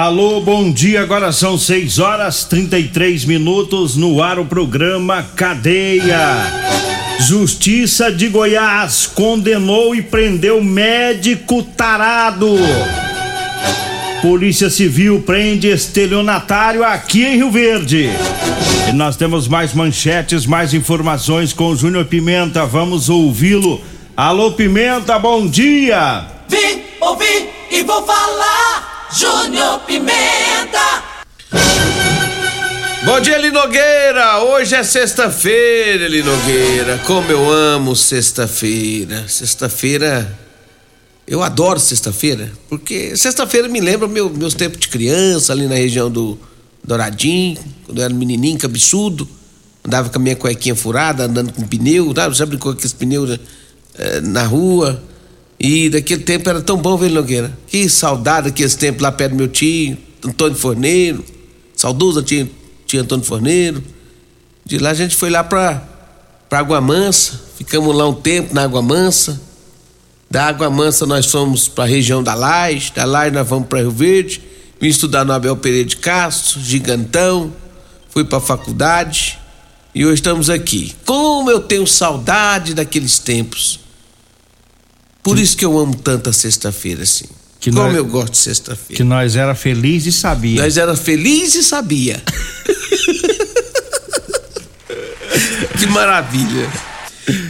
Alô, bom dia. Agora são 6 horas 33 minutos no ar o programa Cadeia. Justiça de Goiás condenou e prendeu médico tarado. Polícia Civil prende estelionatário aqui em Rio Verde. E nós temos mais manchetes, mais informações com o Júnior Pimenta. Vamos ouvi-lo. Alô, Pimenta, bom dia. Vim, ouvi e vou falar. Júnior Pimenta. Bom dia, Linogueira! Hoje é sexta-feira, Linogueira. Como eu amo sexta-feira. Sexta-feira. Eu adoro sexta-feira, porque sexta-feira me lembra meu, meus tempos de criança, ali na região do Douradinho, quando eu era menininho, cabeçudo. Andava com a minha cuequinha furada, andando com pneu, sabe? Já brincou com aqueles pneus eh, na rua. E daquele tempo era tão bom, velho Nogueira. Que saudade daqueles tempos lá perto do meu tio, Antônio Forneiro. Saudoso tio, tio Antônio Forneiro. De lá a gente foi lá pra, pra Água Mansa. Ficamos lá um tempo na Água Mansa. Da Água Mansa nós fomos pra região da Laje. Da Laje nós vamos pra Rio Verde. Vim estudar no Abel Pereira de Castro, gigantão. Fui pra faculdade. E hoje estamos aqui. Como eu tenho saudade daqueles tempos. Por isso que eu amo tanto a sexta-feira, assim. Que Como nós- eu gosto de sexta-feira. Que nós era feliz e sabia. Nós era feliz e sabia. que maravilha.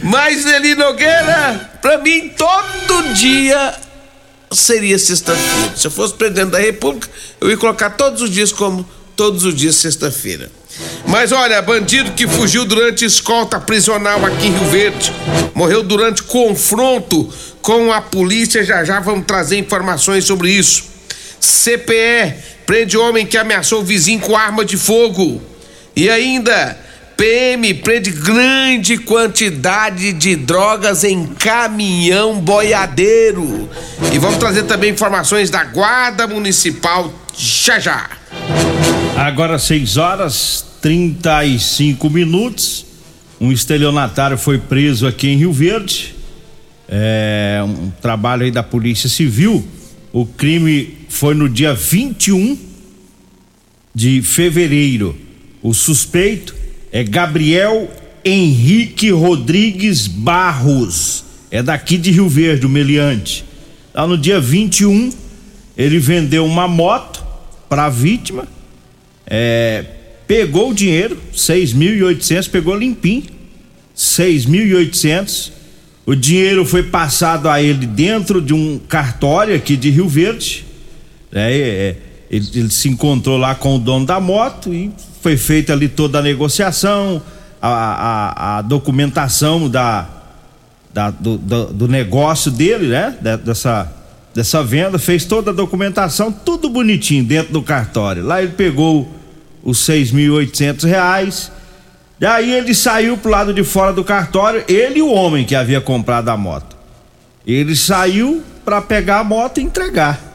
Mas Eli Nogueira, pra mim todo dia seria sexta-feira. Se eu fosse presidente da República, eu ia colocar todos os dias como todos os dias sexta-feira. Mas olha, bandido que fugiu durante escolta prisional aqui em Rio Verde, morreu durante confronto com a polícia. Já já vamos trazer informações sobre isso. CPE prende homem que ameaçou o vizinho com arma de fogo. E ainda, PM prende grande quantidade de drogas em caminhão boiadeiro. E vamos trazer também informações da Guarda Municipal já já. Agora 6 horas 35 minutos. Um estelionatário foi preso aqui em Rio Verde. É um trabalho aí da Polícia Civil. O crime foi no dia 21 de fevereiro. O suspeito é Gabriel Henrique Rodrigues Barros. É daqui de Rio Verde, o meliante. Lá no dia 21, ele vendeu uma moto para a vítima. É, pegou o dinheiro, 6.800, pegou limpinho. 6.800. O dinheiro foi passado a ele dentro de um cartório aqui de Rio Verde. É, é, ele, ele se encontrou lá com o dono da moto e foi feita ali toda a negociação, a, a, a documentação da, da- do, do- do negócio dele, né? Dessa, dessa venda, fez toda a documentação, tudo bonitinho dentro do cartório. Lá ele pegou os 6.800 reais. Daí ele saiu pro lado de fora do cartório, ele e o homem que havia comprado a moto. Ele saiu para pegar a moto e entregar.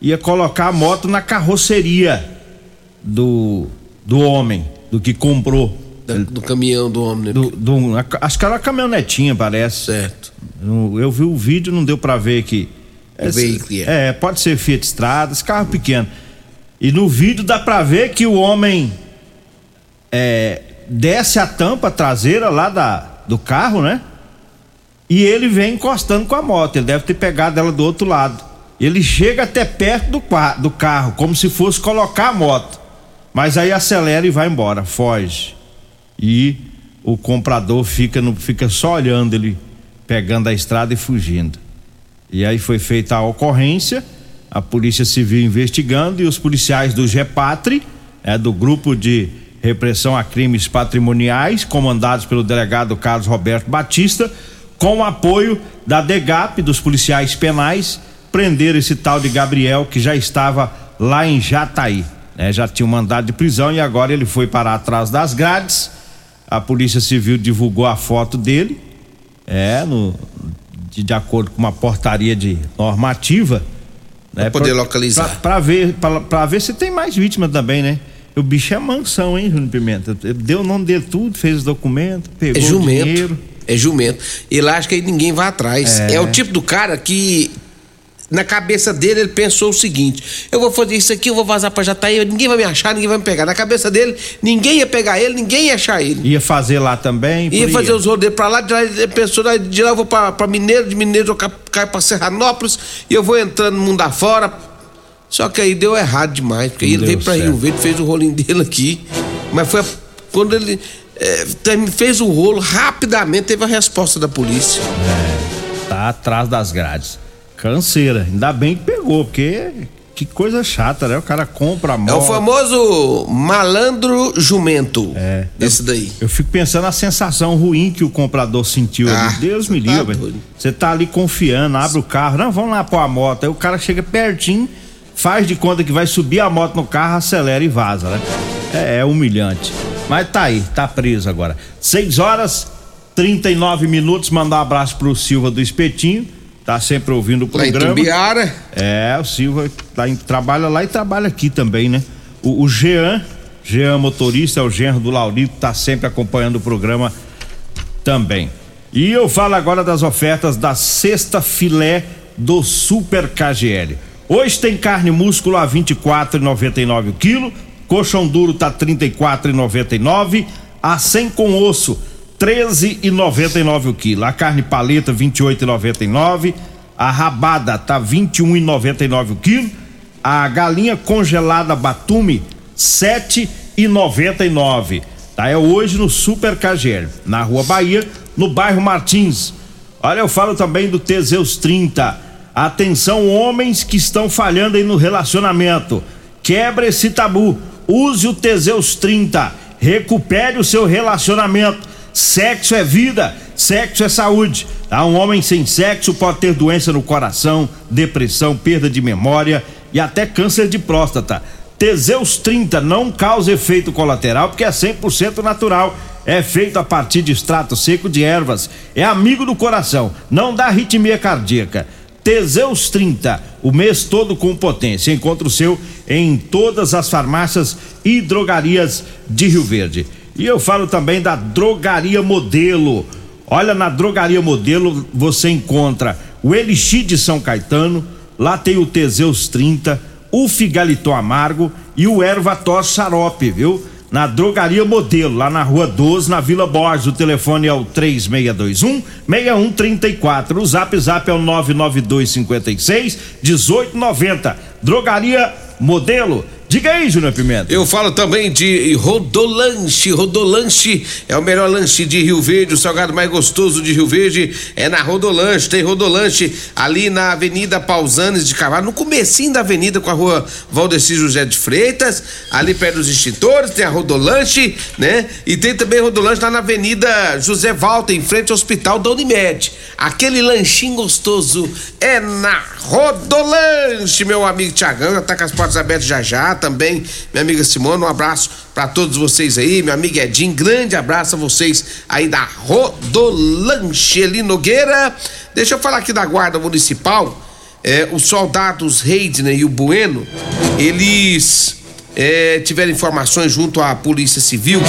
Ia colocar a moto na carroceria do, do homem, do que comprou. Da- do caminhão do homem, né? Do, do- acho que era uma caminhonetinha, parece. Certo. Eu, vi o vídeo, não deu pra ver que. Que é. é, pode ser Fiat Strada, esse carro pequeno. E no vídeo dá pra ver que o homem é, desce a tampa traseira lá da, do carro, né? E ele vem encostando com a moto. Ele deve ter pegado ela do outro lado. Ele chega até perto do, do carro, como se fosse colocar a moto. Mas aí acelera e vai embora, foge. E o comprador fica, no, fica só olhando ele pegando a estrada e fugindo. E aí foi feita a ocorrência, a Polícia Civil investigando e os policiais do GEPATRI, é, do grupo de repressão a crimes patrimoniais, comandados pelo delegado Carlos Roberto Batista, com o apoio da DEGAP, dos policiais penais, prender esse tal de Gabriel que já estava lá em Jataí. Né? Já tinha um mandado de prisão e agora ele foi parar atrás das grades. A Polícia Civil divulgou a foto dele, é, no, de, de acordo com uma portaria de normativa. Né? Pra poder pra, localizar. Pra ver, pra, pra, ver se tem mais vítimas também, né? O bicho é mansão, hein, Júnior Pimenta? Deu o nome dele tudo, fez os documentos, pegou é jumento, o dinheiro. É jumento. Ele acha que aí ninguém vai atrás. É. é o tipo do cara que na cabeça dele, ele pensou o seguinte: eu vou fazer isso aqui, eu vou vazar pra Jataí, ninguém vai me achar, ninguém vai me pegar. Na cabeça dele, ninguém ia pegar ele, ninguém ia achar ele. Ia fazer lá também? Ia fazer os rodeios pra lá, de lá ele pensou, de lá eu vou pra, pra Mineiro, de Mineiro eu caio pra Serranópolis e eu vou entrando no mundo afora. Só que aí deu errado demais, porque aí ele veio pra certo. Rio Verde, fez o rolinho dele aqui, mas foi quando ele é, fez o rolo, rapidamente teve a resposta da polícia. É, tá atrás das grades. Canseira. Ainda bem que pegou, porque que coisa chata, né? O cara compra a moto. É o famoso malandro jumento. É. Esse daí. Eu fico pensando na sensação ruim que o comprador sentiu ah, ali. Deus me tá livre. Você tá ali confiando, abre o carro, não, vamos lá pôr a moto. Aí o cara chega pertinho, faz de conta que vai subir a moto no carro, acelera e vaza, né? É, é humilhante. Mas tá aí, tá preso agora. 6 horas 39 minutos. Mandar um abraço pro Silva do Espetinho tá sempre ouvindo o programa. Lá em Tumbiara. É, o Silva tá em, trabalha lá e trabalha aqui também, né? O, o Jean, Jean motorista, é o genro do Laurito, tá sempre acompanhando o programa também. E eu falo agora das ofertas da sexta filé do Super KGL. Hoje tem carne músculo a 24,99 o quilo, colchão duro tá 34,99, a 100 com osso 13,99 o quilo. A carne paleta 28,99. A rabada tá 21,99 o quilo. A galinha congelada Batume 7,99. Tá é hoje no Super KGL, na Rua Bahia, no bairro Martins. Olha, eu falo também do Teseus 30. Atenção homens que estão falhando aí no relacionamento. Quebra esse tabu. Use o Teseus 30. Recupere o seu relacionamento Sexo é vida, sexo é saúde. Tá? Um homem sem sexo pode ter doença no coração, depressão, perda de memória e até câncer de próstata. Teseus 30 não causa efeito colateral porque é 100% natural. É feito a partir de extrato seco de ervas. É amigo do coração, não dá arritmia cardíaca. Teseus 30, o mês todo com potência. Encontra o seu em todas as farmácias e drogarias de Rio Verde. E eu falo também da Drogaria Modelo. Olha, na Drogaria Modelo você encontra o Elixir de São Caetano, lá tem o Teseus 30, o Figaliton Amargo e o Erva Tos Xarope, viu? Na Drogaria Modelo, lá na Rua 12, na Vila Borges. O telefone é o 3621 6134. O Zap Zap é o 99256 1890. Drogaria Modelo Diga aí, Júnior Pimenta. Eu falo também de Rodolanche. Rodolanche é o melhor lanche de Rio Verde, o salgado mais gostoso de Rio Verde é na Rodolanche. Tem Rodolanche ali na Avenida Pausanes de Carvalho, no comecinho da avenida com a rua Valdeci José de Freitas, ali perto dos extintores, tem a Rodolanche, né? E tem também Rodolanche lá na Avenida José Valta, em frente ao Hospital da Unimed. Aquele lanchinho gostoso é na Rodolanche, meu amigo Tiagão, tá com as portas abertas já já também, minha amiga Simone, um abraço para todos vocês aí, meu amigo Edinho, grande abraço a vocês aí da Rodolanche ali Nogueira. Deixa eu falar aqui da Guarda Municipal, é, os soldados Reidner e o Bueno, eles é, tiveram informações junto à Polícia Civil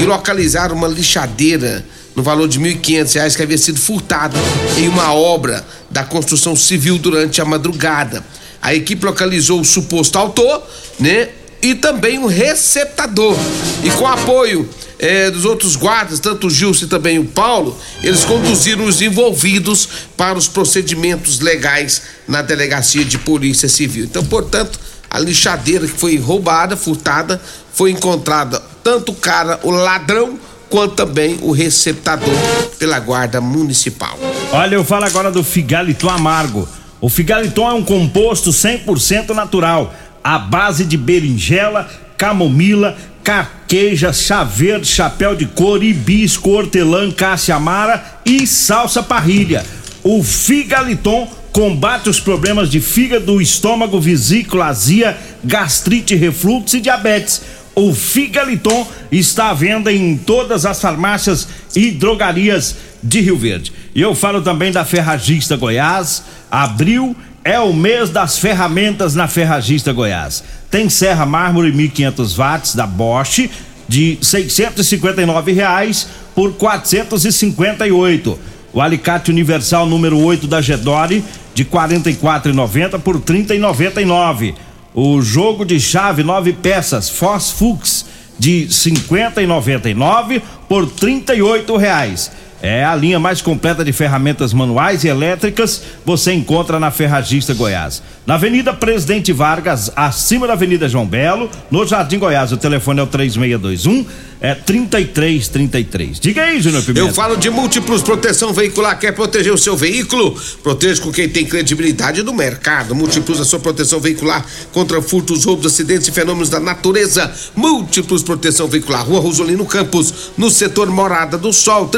e localizaram uma lixadeira no valor de R$ 1.500 que havia sido furtada em uma obra da construção civil durante a madrugada. A equipe localizou o suposto autor, né? E também um receptador. E com apoio é, dos outros guardas, tanto o Gilson e também o Paulo, eles conduziram os envolvidos para os procedimentos legais na delegacia de polícia civil. Então, portanto, a lixadeira que foi roubada, furtada, foi encontrada tanto o cara, o ladrão, quanto também o receptador pela guarda municipal. Olha, eu falo agora do figaliton amargo. O figaliton é um composto 100% natural, à base de berinjela, camomila, carqueja, chá verde, chapéu de couro, hibisco, hortelã, cássia amara e salsa parrilha. O figaliton combate os problemas de fígado, estômago, vesícula, azia, gastrite, refluxo e diabetes. O Figaliton está à venda em todas as farmácias e drogarias de Rio Verde. E eu falo também da Ferragista Goiás. Abril é o mês das ferramentas na Ferragista Goiás. Tem serra mármore 1500 watts da Bosch de 659 reais por 458. O alicate universal número 8 da Gedore de 44,90 por 30,99. O jogo de chave nove peças Fosfux de 50,99 por 38 reais. É a linha mais completa de ferramentas manuais e elétricas você encontra na Ferragista Goiás. Na Avenida Presidente Vargas, acima da Avenida João Belo, no Jardim Goiás. O telefone é o 3621 é 3333. Diga aí, Júnior Pimenta. Eu falo de múltiplos proteção veicular. Quer proteger o seu veículo? Proteja com quem tem credibilidade no mercado. Múltiplos a sua proteção veicular contra furtos, roubos, acidentes e fenômenos da natureza. Múltiplos proteção veicular. Rua Rosolino Campos, no setor Morada do Sol,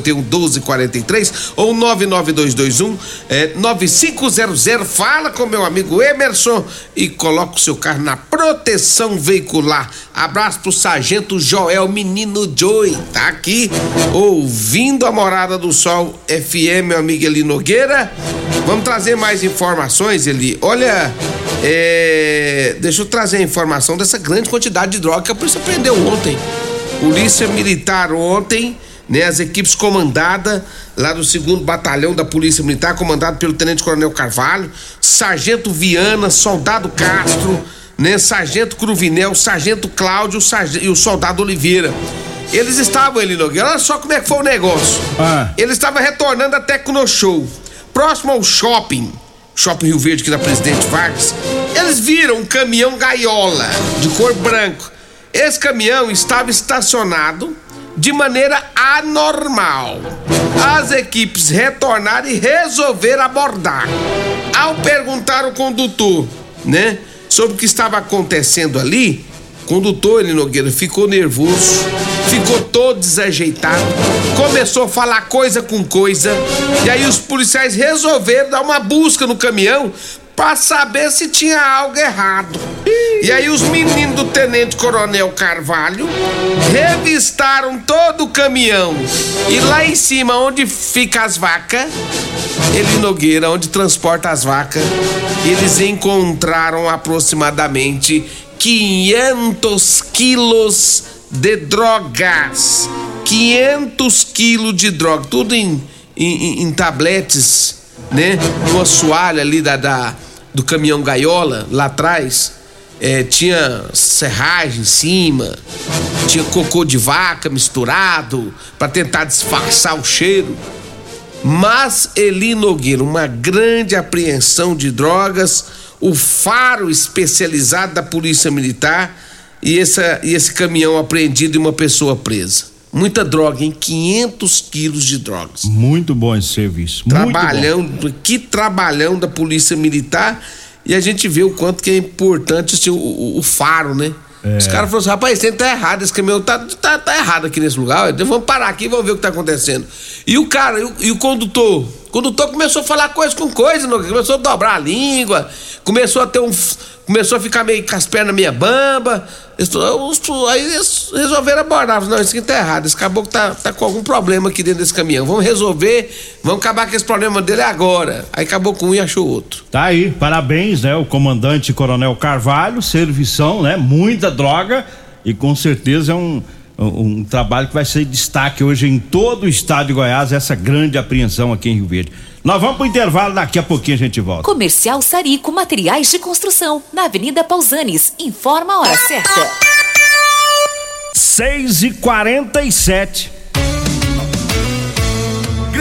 3051 1243 ou 99221 é, 9500. Fala com meu amigo Emerson e coloca o seu carro na proteção veicular. Abraço pro Sargento Joel Menino Joy, tá aqui ouvindo a Morada do Sol FM, meu amigo Eli Nogueira. Vamos trazer mais informações, Eli. Olha, é, deixa eu trazer a informação dessa grande quantidade de droga que a polícia prendeu ontem. Polícia Militar ontem, né, as equipes comandadas lá do segundo batalhão da Polícia Militar, comandado pelo Tenente Coronel Carvalho, Sargento Viana, Soldado Castro né? Sargento Cruvinel, Sargento Cláudio e o Soldado Oliveira. Eles estavam ali, Nogueira. Olha só como é que foi o negócio. Ah. Eles estavam retornando da Tecnoshow, próximo ao shopping, Shopping Rio Verde aqui da Presidente Vargas. Eles viram um caminhão gaiola de cor branco. Esse caminhão estava estacionado de maneira anormal. As equipes retornaram e resolveram abordar. Ao perguntar ao condutor, né? sobre o que estava acontecendo ali, o condutor ele Nogueira ficou nervoso, ficou todo desajeitado, começou a falar coisa com coisa, e aí os policiais resolveram dar uma busca no caminhão para saber se tinha algo errado. E aí os meninos do Tenente Coronel Carvalho revistaram todo o caminhão. E lá em cima, onde fica as vacas, ele Nogueira, onde transporta as vacas, eles encontraram aproximadamente 500 quilos de drogas. 500 quilos de droga, tudo em, em, em tabletes, né? No assoalho ali da, da, do caminhão gaiola, lá atrás. É, tinha serragem em cima, tinha cocô de vaca misturado para tentar disfarçar o cheiro. Mas Eli Nogueira, uma grande apreensão de drogas, o faro especializado da Polícia Militar e, essa, e esse caminhão apreendido e uma pessoa presa. Muita droga, em 500 quilos de drogas. Muito bom esse serviço. Trabalhão, que trabalhão da Polícia Militar. E a gente vê o quanto que é importante assim, o, o, o faro, né? É. Os caras falaram assim, rapaz, esse tá errado, esse caminhão tá, tá, tá errado aqui nesse lugar. Então vamos parar aqui e vamos ver o que tá acontecendo. E o cara, e o, e o condutor? Condutor começou a falar coisa com coisa, começou a dobrar a língua, começou a ter um começou a ficar meio com as pernas meia bamba. Aí eles resolveram abordar. Não, isso aqui tá errado. Esse caboclo tá, tá com algum problema aqui dentro desse caminhão. Vamos resolver, vamos acabar com esse problema dele agora. Aí acabou com um e achou outro. Tá aí, parabéns, né? O comandante Coronel Carvalho, servição, né? Muita droga e com certeza é um um trabalho que vai ser destaque hoje em todo o estado de Goiás, essa grande apreensão aqui em Rio Verde. Nós vamos pro intervalo, daqui a pouquinho a gente volta. Comercial Sarico Materiais de Construção, na Avenida Pausanes. Informa a hora certa. 6 e 47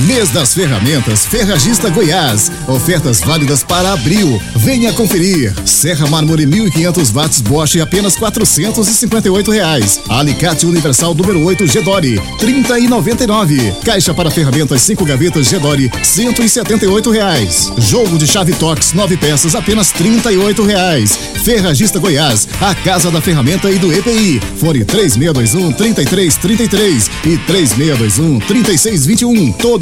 Mês das Ferramentas Ferragista Goiás. Ofertas válidas para abril. Venha conferir. Serra Mármore 1500 watts Bosch apenas 458 reais. Alicate Universal número 8 Gedore 30 e 99. Caixa para ferramentas 5 gavetas Gedore 178 reais. Jogo de chave Tox 9 peças apenas 38 reais. Ferragista Goiás, a casa da ferramenta e do EPI. Fone 3621 3333 e 3621 3621.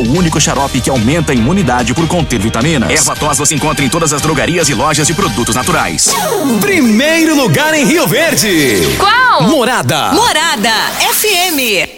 o único xarope que aumenta a imunidade por conter vitaminas. Erva tos você encontra em todas as drogarias e lojas de produtos naturais. Primeiro lugar em Rio Verde. Qual? Morada. Morada FM.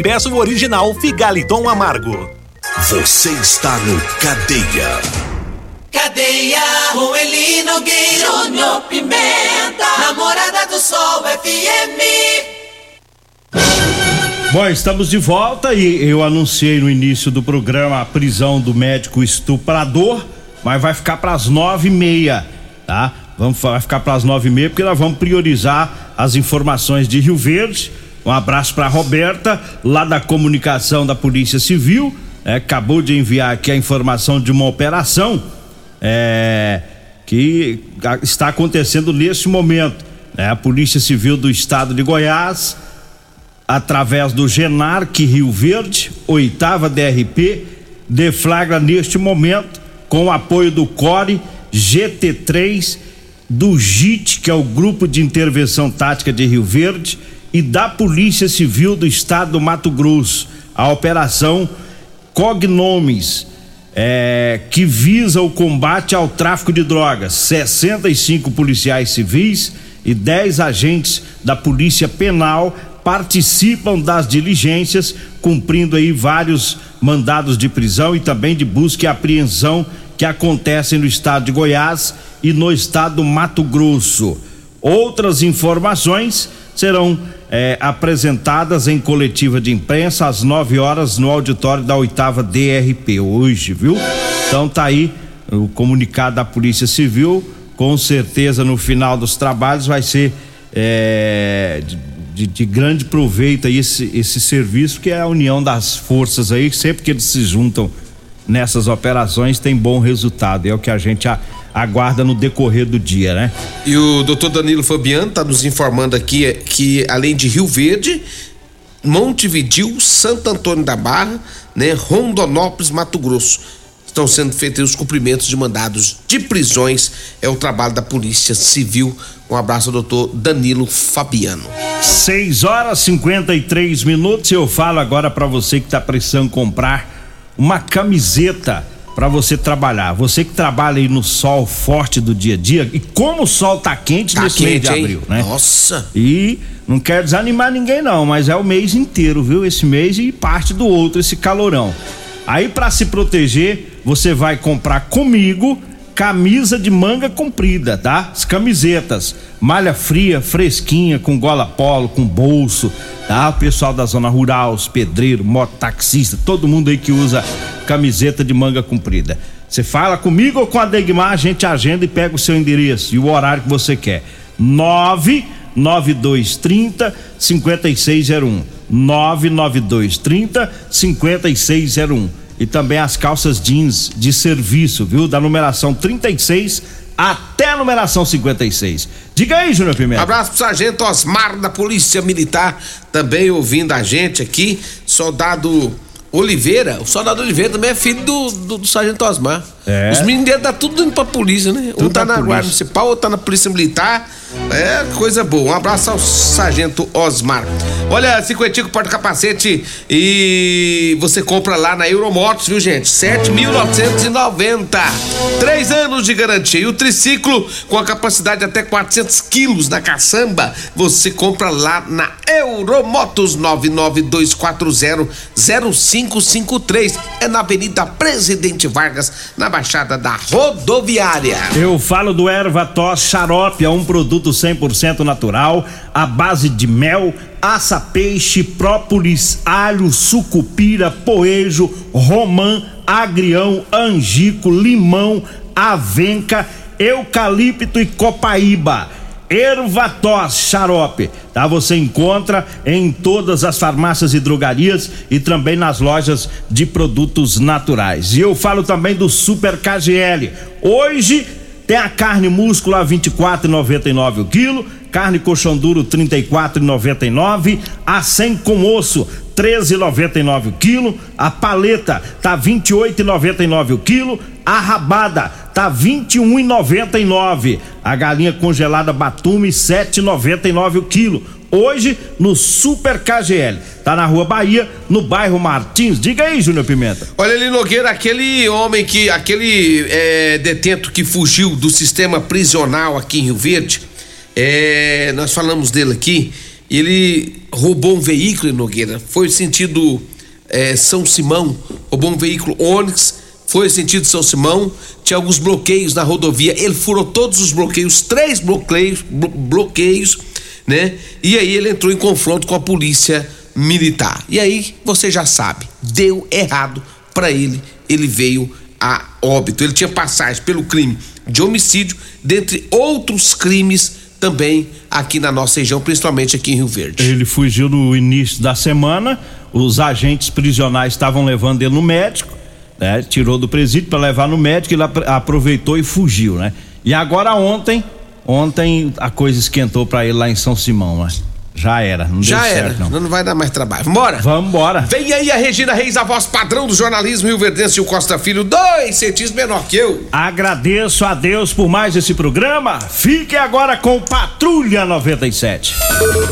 e peça o original Figaliton Amargo. Você está no Cadeia. Cadeia, com Eli Nogueira, Júnior Pimenta, Namorada do Sol FM. Bom, estamos de volta e eu anunciei no início do programa a prisão do médico estuprador, mas vai ficar para as nove e meia, tá? Vamos vai ficar para as nove e meia porque nós vamos priorizar as informações de Rio Verde. Um abraço para Roberta, lá da comunicação da Polícia Civil. É, acabou de enviar aqui a informação de uma operação é, que está acontecendo neste momento. É, a Polícia Civil do Estado de Goiás, através do Genarc Rio Verde, oitava DRP, deflagra neste momento, com o apoio do CORE, GT3, do JIT, que é o Grupo de Intervenção Tática de Rio Verde, e da Polícia Civil do Estado do Mato Grosso. A operação Cognomes, é, que visa o combate ao tráfico de drogas. 65 policiais civis e 10 agentes da Polícia Penal participam das diligências, cumprindo aí vários mandados de prisão e também de busca e apreensão que acontecem no estado de Goiás e no estado do Mato Grosso. Outras informações serão eh, apresentadas em coletiva de imprensa às 9 horas no auditório da oitava DRP hoje, viu? Então tá aí o comunicado da Polícia Civil. Com certeza no final dos trabalhos vai ser eh, de, de, grande proveito aí esse, esse serviço que é a união das forças aí, sempre que eles se juntam nessas operações tem bom resultado. É o que a gente a, aguarda no decorrer do dia, né? E o doutor Danilo Fabiano está nos informando aqui que além de Rio Verde, Montevidil, Santo Antônio da Barra, né, Rondonópolis, Mato Grosso, estão sendo feitos os cumprimentos de mandados de prisões. É o trabalho da Polícia Civil. Um abraço, doutor Danilo Fabiano. 6 horas 53 minutos. Eu falo agora para você que está precisando comprar uma camiseta para você trabalhar. Você que trabalha aí no sol forte do dia a dia, e como o sol tá quente tá nesse quente, mês de abril, hein? né? Nossa! E não quero desanimar ninguém não, mas é o mês inteiro, viu? Esse mês e parte do outro, esse calorão. Aí para se proteger, você vai comprar comigo camisa de manga comprida, tá? As camisetas, malha fria, fresquinha, com gola polo, com bolso, tá? O pessoal da zona rural, os pedreiros, mototaxista, todo mundo aí que usa camiseta de manga comprida. Você fala comigo ou com a Degmar, a gente agenda e pega o seu endereço e o horário que você quer. 99230 5601. 99230 5601 e também as calças jeans de serviço, viu? Da numeração 36 até a numeração 56. Diga aí, Júnior Pimenta. Abraço pro sargento Osmar da Polícia Militar, também ouvindo a gente aqui. Soldado Oliveira, o soldado Oliveira também é filho do, do, do sargento Osmar. É. Os meninos dele tá tudo indo pra polícia, né? Tudo um tá na polícia. guarda municipal, outro tá na polícia militar. É coisa boa. Um abraço ao sargento Osmar. Olha, cinquentinho porta-capacete e você compra lá na Euromotos, viu, gente? 7.990. Três anos de garantia. E o triciclo com a capacidade de até 400 quilos na caçamba, você compra lá na Euromotos 992400553. É na Avenida Presidente Vargas, na Baixada da Rodoviária. Eu falo do Erva Tos Xarope, é um produto 100% natural, à base de mel, aça peixe, própolis, alho, sucupira, poejo, romã, agrião, angico, limão, avenca, eucalipto e copaíba Ervatós Xarope, tá? Você encontra em todas as farmácias e drogarias e também nas lojas de produtos naturais. E eu falo também do Super KGL. Hoje tem a carne músculo a 24,99 o quilo, carne colchão duro 34,99, a 100 com osso 13,99 o quilo, a paleta tá 28,99 o quilo, a rabada tá 21,99, a galinha congelada Batume 7,99 o quilo. Hoje no Super KGL. Tá na Rua Bahia, no bairro Martins. Diga aí, Júnior Pimenta. Olha ali, Nogueira, aquele homem que. aquele é, detento que fugiu do sistema prisional aqui em Rio Verde. É, nós falamos dele aqui. Ele roubou um veículo, Nogueira. Foi sentido é, São Simão, roubou um veículo Onix foi sentido São Simão, tinha alguns bloqueios na rodovia, ele furou todos os bloqueios, três bloqueios, bloqueios, né? E aí ele entrou em confronto com a polícia militar. E aí você já sabe, deu errado para ele, ele veio a óbito. Ele tinha passagem pelo crime de homicídio, dentre outros crimes também aqui na nossa região, principalmente aqui em Rio Verde. Ele fugiu no início da semana, os agentes prisionais estavam levando ele no médico né? Tirou do presídio para levar no médico, ele aproveitou e fugiu, né? E agora ontem, ontem a coisa esquentou para ele lá em São Simão, né? Já era, não Já deu era, certo, não. não vai dar mais trabalho. Vambora? Vambora. Vem aí a Regina Reis, a voz padrão do jornalismo Rio Verdense e o Costa Filho, dois centímetros menor que eu. Agradeço a Deus por mais esse programa. Fique agora com Patrulha 97.